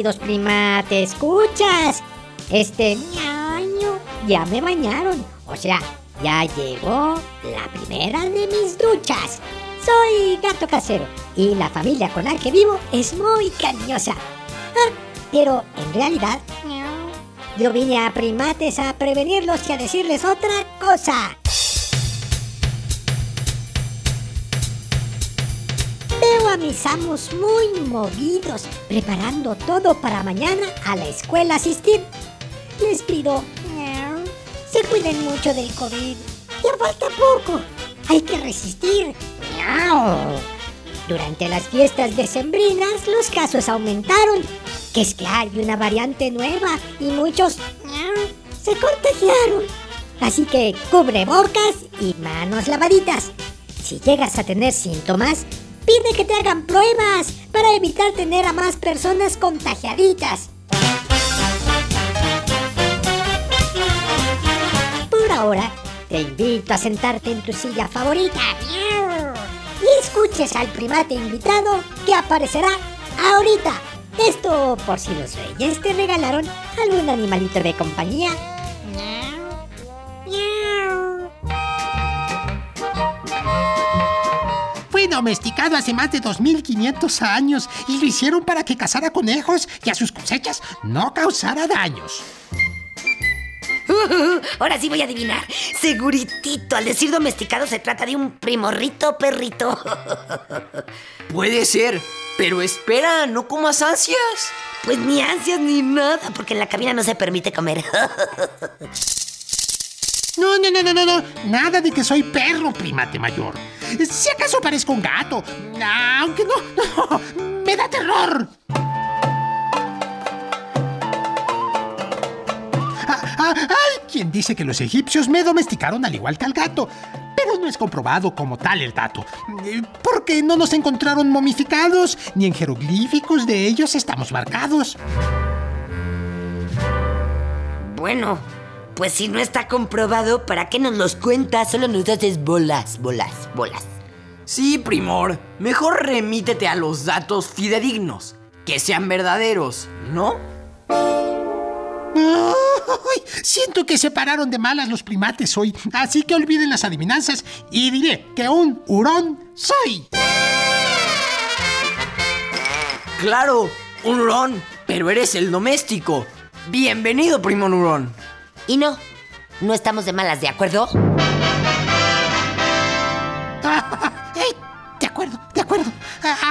Queridos primates, escuchas. Este año ya me bañaron, o sea, ya llegó la primera de mis duchas. Soy gato casero y la familia con la que vivo es muy cariñosa. Ah, pero en realidad, yo vine a primates a prevenirlos y a decirles otra cosa. Veo a mis amos muy movidos, preparando todo para mañana a la escuela asistir. Les pido, se cuiden mucho del COVID. Ya falta poco. Hay que resistir. Durante las fiestas decembrinas los casos aumentaron. Que es que hay una variante nueva y muchos se contagiaron. Así que cubre bocas y manos lavaditas. Si llegas a tener síntomas, pide que te hagan pruebas para evitar tener a más personas contagiaditas. Por ahora, te invito a sentarte en tu silla favorita y escuches al primate invitado que aparecerá ahorita. Esto por si los reyes te regalaron algún animalito de compañía. Domesticado hace más de 2500 años y lo hicieron para que cazara conejos y a sus cosechas no causara daños. Ahora sí voy a adivinar. Seguritito, al decir domesticado se trata de un primorrito perrito. Puede ser, pero espera, no comas ansias. Pues ni ansias ni nada, porque en la cabina no se permite comer. No, no, no, no, no, no. Nada de que soy perro, primate mayor. Si acaso parezco un gato. Aunque no, me da terror. Ah, ah, Hay quien dice que los egipcios me domesticaron al igual que al gato, pero no es comprobado como tal el dato, porque no nos encontraron momificados, ni en jeroglíficos de ellos estamos marcados. bueno, pues si no está comprobado, ¿para qué nos los cuentas? Solo nos haces bolas, bolas, bolas. Sí, primor, mejor remítete a los datos fidedignos, que sean verdaderos, ¿no? Ay, siento que se pararon de malas los primates hoy, así que olviden las adivinanzas y diré que un hurón soy. Claro, un hurón, pero eres el doméstico. Bienvenido, primo hurón. Y no, no estamos de malas, ¿de acuerdo? Ey, de acuerdo, de acuerdo.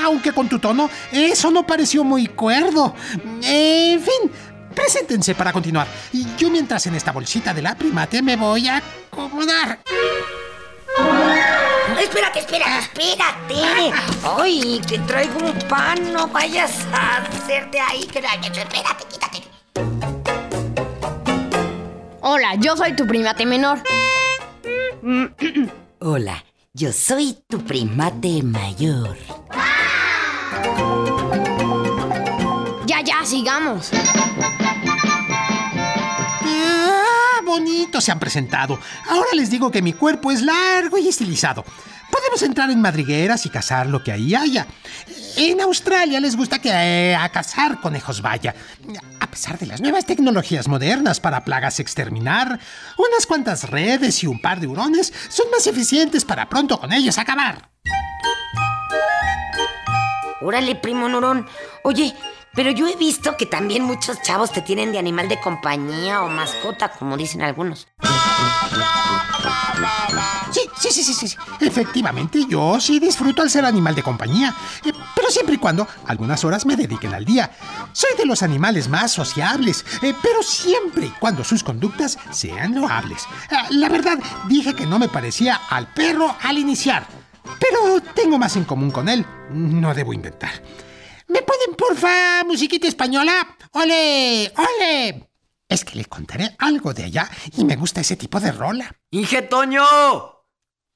Aunque con tu tono, eso no pareció muy cuerdo. En fin, preséntense para continuar. Y yo mientras en esta bolsita de la primate me voy a acomodar. Espérate, espérate, espérate. Ay, te traigo un pan, no vayas a hacerte ahí. Espérate, quítate. Hola, yo soy tu primate menor. Hola, yo soy tu primate mayor. Ya, ya, sigamos. Ah, bonito se han presentado. Ahora les digo que mi cuerpo es largo y estilizado. Podemos entrar en madrigueras y cazar lo que ahí haya. En Australia les gusta que eh, a cazar conejos vaya. A pesar de las nuevas tecnologías modernas para plagas exterminar, unas cuantas redes y un par de hurones son más eficientes para pronto con ellos acabar. Órale, primo Nurón. Oye, pero yo he visto que también muchos chavos te tienen de animal de compañía o mascota, como dicen algunos. Sí, Sí, sí, sí. Efectivamente, yo sí disfruto al ser animal de compañía. eh, pero siempre y cuando algunas horas me dediquen al día. Soy de los animales más sociables, eh, pero siempre y cuando sus conductas sean loables. Ah, la verdad, dije que no me parecía al perro al iniciar. Pero tengo más en común con él. No debo inventar. ¿Me pueden, porfa, musiquita española? ¡Ole! ¡Ole! Es que le contaré algo de allá y me gusta ese tipo de rola. Inge Toño,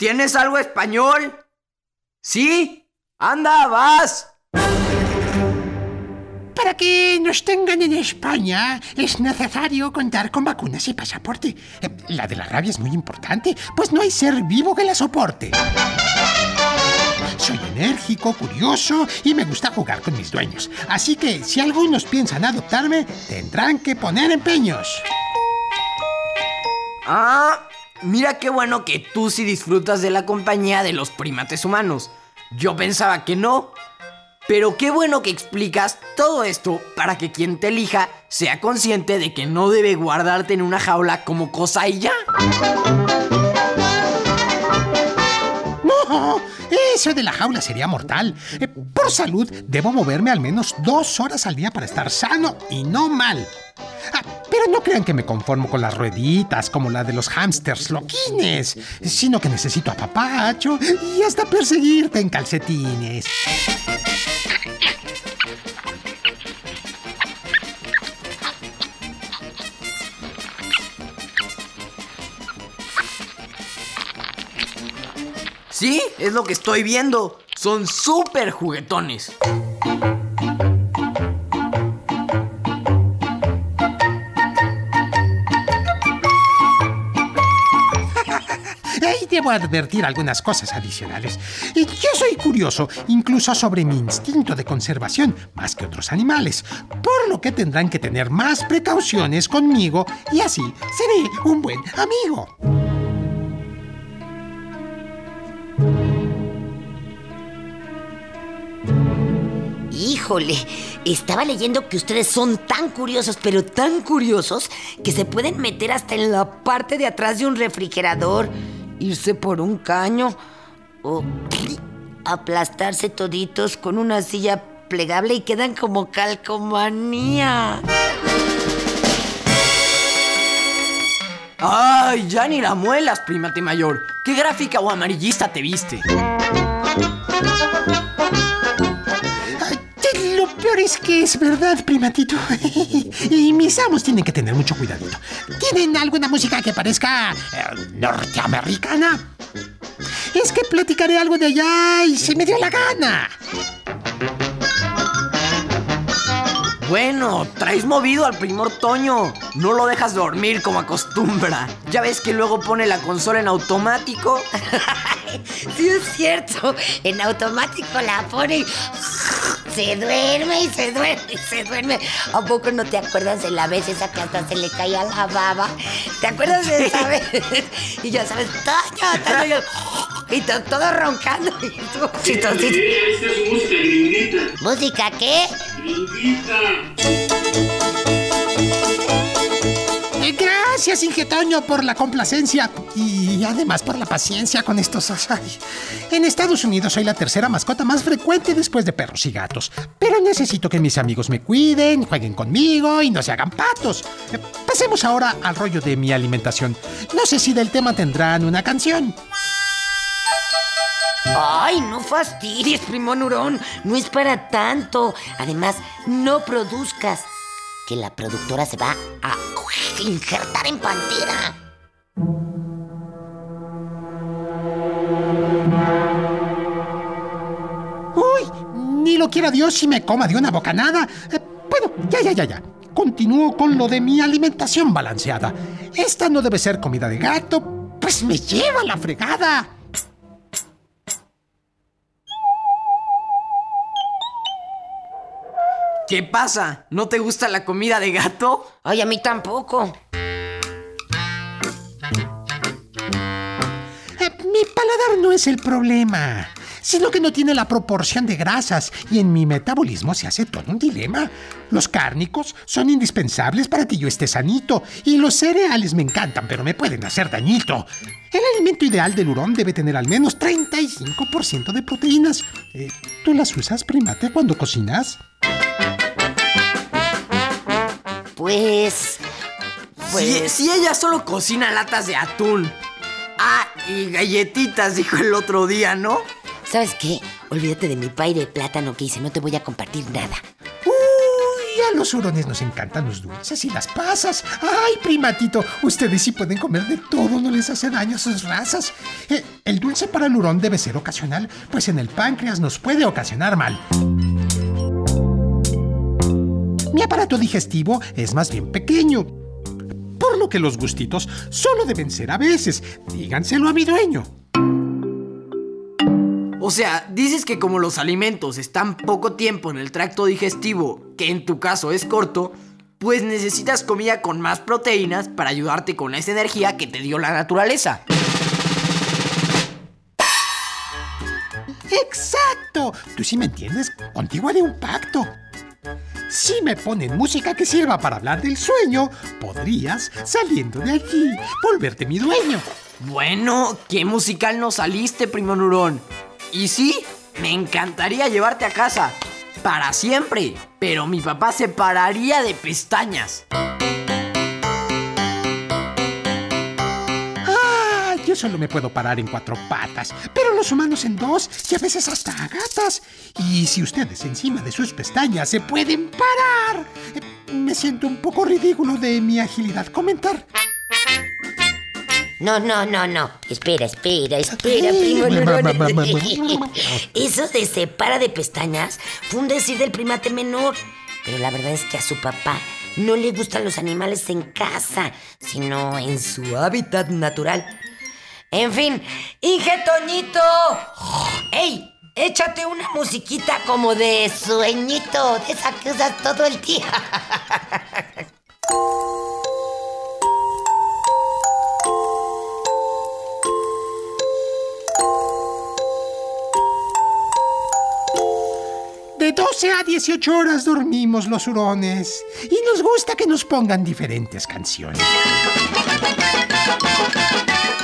¿tienes algo español? ¿Sí? Anda, vas. Para que nos tengan en España es necesario contar con vacunas y pasaporte. Eh, La de la rabia es muy importante, pues no hay ser vivo que la soporte. Soy enérgico, curioso y me gusta jugar con mis dueños. Así que si algunos piensan adoptarme, tendrán que poner empeños. Ah, mira qué bueno que tú sí disfrutas de la compañía de los primates humanos. Yo pensaba que no. Pero qué bueno que explicas todo esto para que quien te elija sea consciente de que no debe guardarte en una jaula como cosa y ya. No, eso de la jaula sería mortal. Eh, Por salud, debo moverme al menos dos horas al día para estar sano y no mal. Ah, pero no crean que me conformo con las rueditas como la de los hámsters loquines, sino que necesito apapacho y hasta perseguirte en calcetines. Sí, es lo que estoy viendo. Son súper juguetones. Debo advertir algunas cosas adicionales. Y Yo soy curioso, incluso sobre mi instinto de conservación, más que otros animales, por lo que tendrán que tener más precauciones conmigo y así seré un buen amigo. Híjole, estaba leyendo que ustedes son tan curiosos, pero tan curiosos, que se pueden meter hasta en la parte de atrás de un refrigerador, irse por un caño o aplastarse toditos con una silla plegable y quedan como calcomanía. ¡Ay, ya ni la muelas, primate mayor! ¿Qué gráfica o amarillista te viste? Peor es que es verdad, primatito. Y mis amos tienen que tener mucho cuidadito. ¿Tienen alguna música que parezca eh, norteamericana? Es que platicaré algo de allá y se me dio la gana. Bueno, traes movido al primor Toño. No lo dejas dormir como acostumbra. Ya ves que luego pone la consola en automático. Sí, es cierto. En automático la pone se duerme y se duerme y se duerme. ¿A poco no te acuerdas de la vez esa que hasta se le caía la baba? ¿Te acuerdas de esa vez? Y ya sabes, Toño, Toño, y to- todo roncando. Y tú. Esta es música gringuita. ¿Música qué? Gracias, Ingetoño, por la complacencia y además por la paciencia con estos. ay. En Estados Unidos soy la tercera mascota más frecuente después de perros y gatos. Pero necesito que mis amigos me cuiden, jueguen conmigo y no se hagan patos. Pasemos ahora al rollo de mi alimentación. No sé si del tema tendrán una canción. Ay, no fastidies, primo Nurón. No es para tanto. Además, no produzcas. Que la productora se va a injertar en pantera. Uy, ni lo quiera Dios si me coma de una bocanada. Eh, bueno, ya, ya, ya, ya. Continúo con lo de mi alimentación balanceada. Esta no debe ser comida de gato, pues me lleva la fregada. ¿Qué pasa? ¿No te gusta la comida de gato? Ay, a mí tampoco. Eh, mi paladar no es el problema, sino que no tiene la proporción de grasas y en mi metabolismo se hace todo un dilema. Los cárnicos son indispensables para que yo esté sanito y los cereales me encantan, pero me pueden hacer dañito. El alimento ideal del hurón debe tener al menos 35% de proteínas. Eh, ¿Tú las usas, primate, cuando cocinas? Pues. Si, si ella solo cocina latas de atún. Ah, y galletitas, dijo el otro día, ¿no? ¿Sabes qué? Olvídate de mi pay de plátano que hice, no te voy a compartir nada. Uy, a los hurones nos encantan los dulces y las pasas. Ay, primatito, ustedes sí pueden comer de todo, no les hace daño a sus razas. Eh, el dulce para el hurón debe ser ocasional, pues en el páncreas nos puede ocasionar mal. Mi aparato digestivo es más bien pequeño, por lo que los gustitos solo deben ser a veces. Díganselo a mi dueño. O sea, dices que como los alimentos están poco tiempo en el tracto digestivo, que en tu caso es corto, pues necesitas comida con más proteínas para ayudarte con esa energía que te dio la naturaleza. ¡Exacto! Tú sí me entiendes, contigo haré un pacto. Si me ponen música que sirva para hablar del sueño, podrías, saliendo de allí, volverte mi dueño. Bueno, ¿qué musical no saliste, primo Nurón? Y sí, me encantaría llevarte a casa. Para siempre. Pero mi papá se pararía de pestañas. Yo solo me puedo parar en cuatro patas, pero los humanos en dos y a veces hasta a gatas. Y si ustedes encima de sus pestañas se pueden parar, eh, me siento un poco ridículo de mi agilidad comentar. No, no, no, no. Espera, espera, espera, primo Eso de separa de pestañas fue un decir del primate menor. Pero la verdad es que a su papá no le gustan los animales en casa, sino en su hábitat natural. En fin, Inge Toñito. ¡Ey! Échate una musiquita como de sueñito, de esa que usas todo el día. De 12 a 18 horas dormimos los hurones y nos gusta que nos pongan diferentes canciones.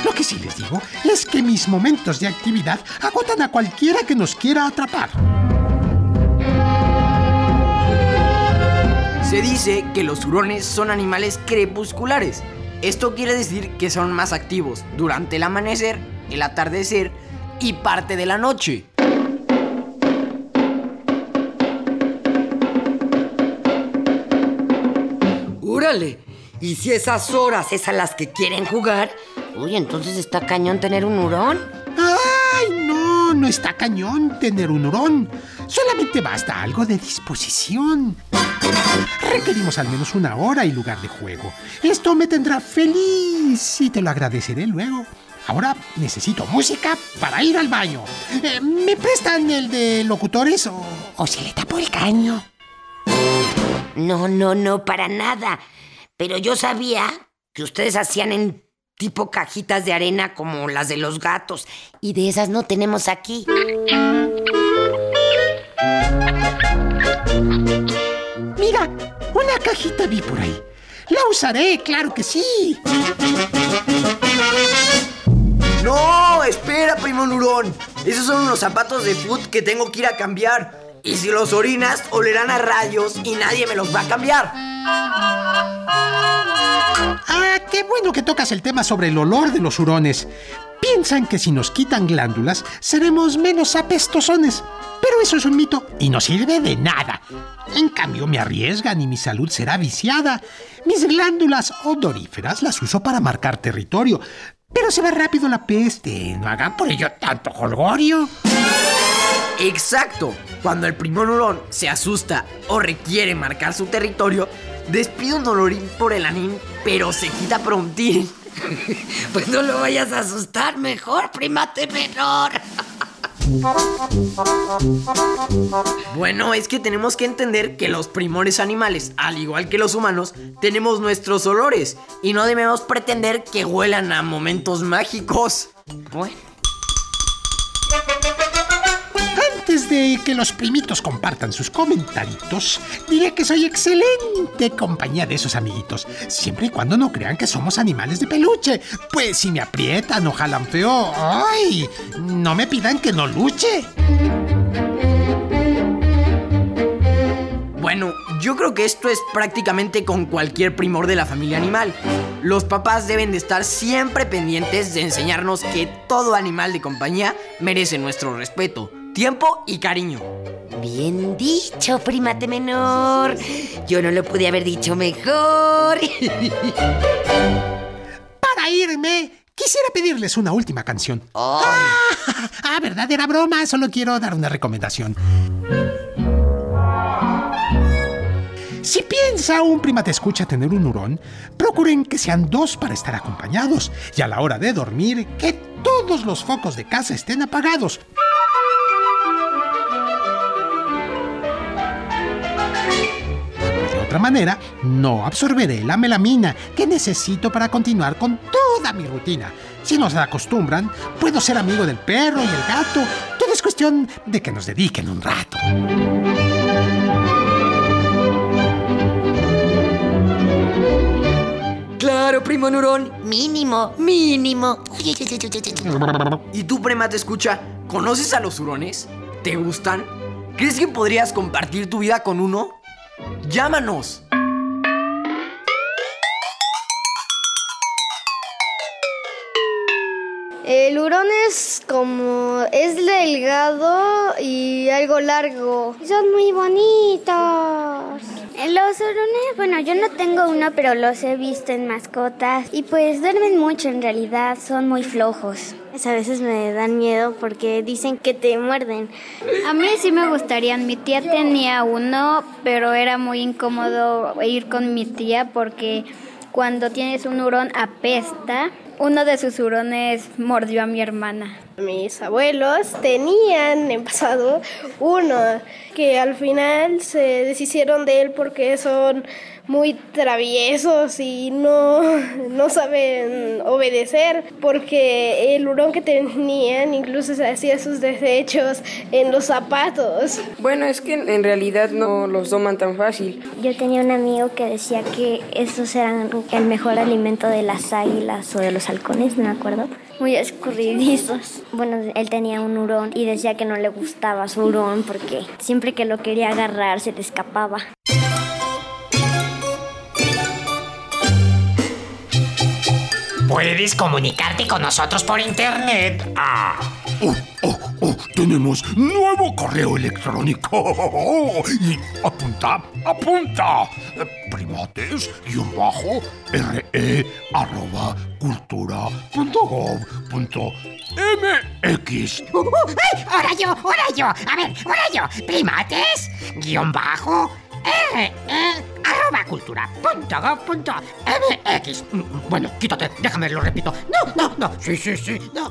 Lo que sí les digo es que mis momentos de actividad agotan a cualquiera que nos quiera atrapar. Se dice que los hurones son animales crepusculares. Esto quiere decir que son más activos durante el amanecer, el atardecer y parte de la noche. ¡Úrale! Y si esas horas es a las que quieren jugar, uy, entonces está cañón tener un hurón. ¡Ay, no! No está cañón tener un hurón. Solamente basta algo de disposición. Requerimos al menos una hora y lugar de juego. Esto me tendrá feliz y te lo agradeceré luego. Ahora necesito música para ir al baño. Eh, ¿Me prestan el de locutores o, o se le tapó el caño? No, no, no, para nada. Pero yo sabía que ustedes hacían en tipo cajitas de arena como las de los gatos. Y de esas no tenemos aquí. Mira, una cajita vi por ahí. La usaré, claro que sí. No, espera, primo Nurón. Esos son unos zapatos de foot que tengo que ir a cambiar. Y si los orinas, olerán a rayos y nadie me los va a cambiar. Ah, qué bueno que tocas el tema sobre el olor de los hurones. Piensan que si nos quitan glándulas, seremos menos apestosones. Pero eso es un mito y no sirve de nada. En cambio, me arriesgan y mi salud será viciada. Mis glándulas odoríferas las uso para marcar territorio. Pero se va rápido la peste. No hagan por ello tanto jolgorio. Exacto. Cuando el primo Nurón se asusta o requiere marcar su territorio, despide un olorín por el anín, pero se quita prontín. Pues no lo vayas a asustar mejor, primate menor. Bueno, es que tenemos que entender que los primores animales, al igual que los humanos, tenemos nuestros olores y no debemos pretender que huelan a momentos mágicos. Bueno, Antes Antes de que los primitos compartan sus comentarios, diré que soy excelente compañía de esos amiguitos, siempre y cuando no crean que somos animales de peluche. Pues si me aprietan o jalan feo, ¡ay! No me pidan que no luche. Bueno, yo creo que esto es prácticamente con cualquier primor de la familia animal. Los papás deben de estar siempre pendientes de enseñarnos que todo animal de compañía merece nuestro respeto, tiempo y cariño. Bien dicho, primate menor. Yo no lo pude haber dicho mejor. Para irme, quisiera pedirles una última canción. Ah, ah, verdad, era broma, solo quiero dar una recomendación. Si piensa un primate escucha tener un hurón, procuren que sean dos para estar acompañados y a la hora de dormir que todos los focos de casa estén apagados. Otra manera, no absorberé la melamina que necesito para continuar con toda mi rutina. Si nos acostumbran, puedo ser amigo del perro y el gato. Todo es cuestión de que nos dediquen un rato. Claro, primo Nurón. Mínimo, mínimo. ¿Y tú, prima, te escucha? ¿Conoces a los hurones? ¿Te gustan? ¿Crees que podrías compartir tu vida con uno? Llámanos. El hurón es como es delgado y algo largo. Son muy bonitos. Los hurones, bueno, yo no tengo uno, pero los he visto en mascotas y pues duermen mucho en realidad, son muy flojos. A veces me dan miedo porque dicen que te muerden. A mí sí me gustarían. Mi tía tenía uno, pero era muy incómodo ir con mi tía porque cuando tienes un hurón apesta. Uno de sus hurones mordió a mi hermana. Mis abuelos tenían en pasado uno que al final se deshicieron de él porque son muy traviesos y no, no saben obedecer porque el hurón que tenían incluso se hacía sus desechos en los zapatos. Bueno, es que en realidad no los doman tan fácil. Yo tenía un amigo que decía que esos eran el mejor alimento de las águilas o de los halcones, no me acuerdo. Muy escurridizos. Bueno, él tenía un hurón y decía que no le gustaba su hurón porque siempre que lo quería agarrar se le escapaba. Puedes comunicarte con nosotros por internet. Ah. Oh, oh, oh, tenemos nuevo correo electrónico. Y apunta, apunta. Primates, guion bajo, re, arroba, cultura, punto gov, punto mx. ¡Ay! ¡Ahora yo! ¡Ahora yo! A ver, ahora yo. Primates, guion bajo, re, arroba cultura punto gov punto mx. Bueno, quítate, déjame, lo repito. No, no, no. Sí, sí, sí, no.